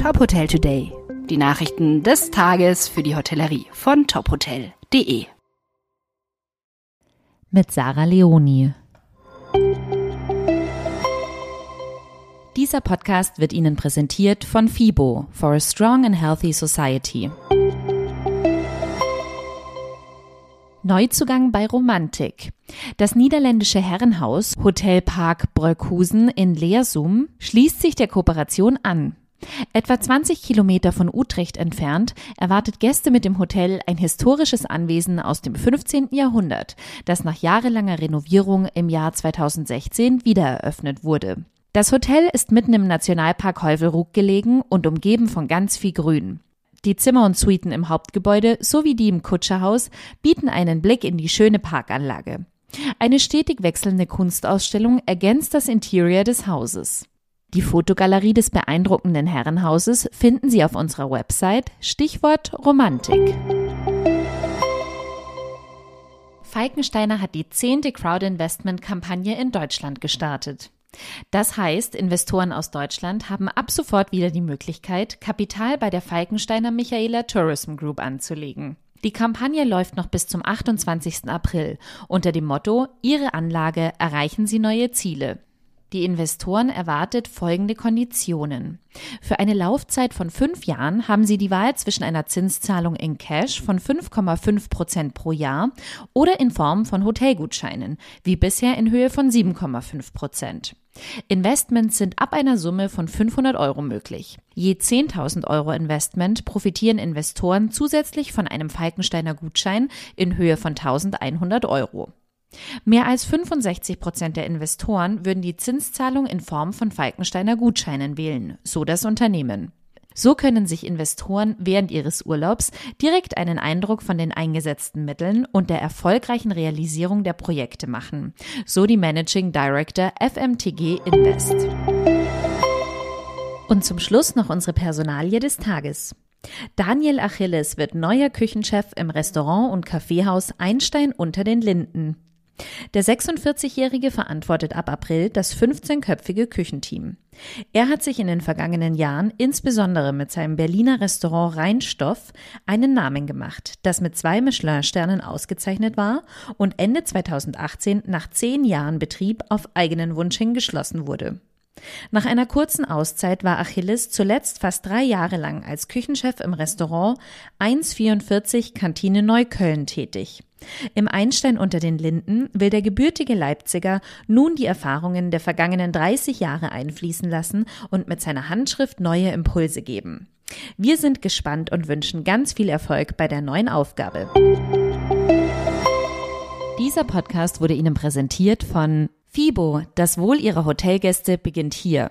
Top Hotel Today. Die Nachrichten des Tages für die Hotellerie von tophotel.de. Mit Sarah Leoni. Dieser Podcast wird Ihnen präsentiert von FIBO for a Strong and Healthy Society. Neuzugang bei Romantik. Das niederländische Herrenhaus Hotel Park Bröckhusen in Leersum schließt sich der Kooperation an. Etwa 20 Kilometer von Utrecht entfernt erwartet Gäste mit dem Hotel ein historisches Anwesen aus dem 15. Jahrhundert, das nach jahrelanger Renovierung im Jahr 2016 wiedereröffnet wurde. Das Hotel ist mitten im Nationalpark Heuvelrug gelegen und umgeben von ganz viel Grün. Die Zimmer und Suiten im Hauptgebäude sowie die im Kutscherhaus bieten einen Blick in die schöne Parkanlage. Eine stetig wechselnde Kunstausstellung ergänzt das Interior des Hauses. Die Fotogalerie des beeindruckenden Herrenhauses finden Sie auf unserer Website, Stichwort Romantik. Falkensteiner hat die zehnte Crowd-Investment-Kampagne in Deutschland gestartet. Das heißt, Investoren aus Deutschland haben ab sofort wieder die Möglichkeit, Kapital bei der Falkensteiner Michaela Tourism Group anzulegen. Die Kampagne läuft noch bis zum 28. April unter dem Motto Ihre Anlage erreichen Sie neue Ziele. Die Investoren erwartet folgende Konditionen. Für eine Laufzeit von fünf Jahren haben Sie die Wahl zwischen einer Zinszahlung in Cash von 5,5 Prozent pro Jahr oder in Form von Hotelgutscheinen, wie bisher in Höhe von 7,5 Prozent. Investments sind ab einer Summe von 500 Euro möglich. Je 10.000 Euro Investment profitieren Investoren zusätzlich von einem Falkensteiner Gutschein in Höhe von 1.100 Euro. Mehr als 65 Prozent der Investoren würden die Zinszahlung in Form von Falkensteiner Gutscheinen wählen, so das Unternehmen. So können sich Investoren während ihres Urlaubs direkt einen Eindruck von den eingesetzten Mitteln und der erfolgreichen Realisierung der Projekte machen, so die Managing Director FMTG Invest. Und zum Schluss noch unsere Personalie des Tages. Daniel Achilles wird neuer Küchenchef im Restaurant und Kaffeehaus Einstein unter den Linden. Der 46-Jährige verantwortet ab April das 15-köpfige Küchenteam. Er hat sich in den vergangenen Jahren insbesondere mit seinem Berliner Restaurant Rheinstoff einen Namen gemacht, das mit zwei Michelin-Sternen ausgezeichnet war und Ende 2018 nach zehn Jahren Betrieb auf eigenen Wunsch hin geschlossen wurde. Nach einer kurzen Auszeit war Achilles zuletzt fast drei Jahre lang als Küchenchef im Restaurant 144 Kantine Neukölln tätig. Im Einstein unter den Linden will der gebürtige Leipziger nun die Erfahrungen der vergangenen 30 Jahre einfließen lassen und mit seiner Handschrift neue Impulse geben. Wir sind gespannt und wünschen ganz viel Erfolg bei der neuen Aufgabe. Dieser Podcast wurde Ihnen präsentiert von FIBO, das Wohl Ihrer Hotelgäste beginnt hier.